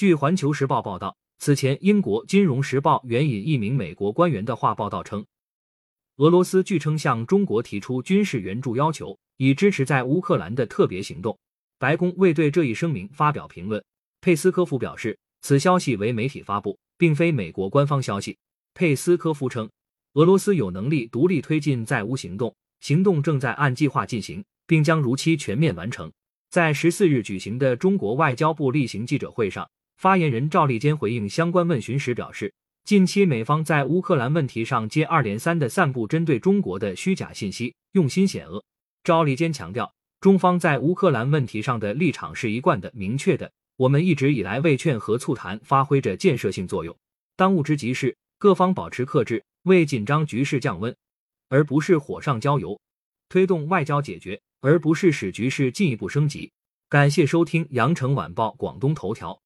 据《环球时报》报道，此前英国《金融时报》援引一名美国官员的话报道称，俄罗斯据称向中国提出军事援助要求，以支持在乌克兰的特别行动。白宫未对这一声明发表评论。佩斯科夫表示，此消息为媒体发布，并非美国官方消息。佩斯科夫称，俄罗斯有能力独立推进在乌行动，行动正在按计划进行，并将如期全面完成。在十四日举行的中国外交部例行记者会上，发言人赵立坚回应相关问询时表示，近期美方在乌克兰问题上接二连三的散布针对中国的虚假信息，用心险恶。赵立坚强调，中方在乌克兰问题上的立场是一贯的、明确的。我们一直以来为劝和促谈发挥着建设性作用。当务之急是各方保持克制，为紧张局势降温，而不是火上浇油；推动外交解决，而不是使局势进一步升级。感谢收听羊城晚报广东头条。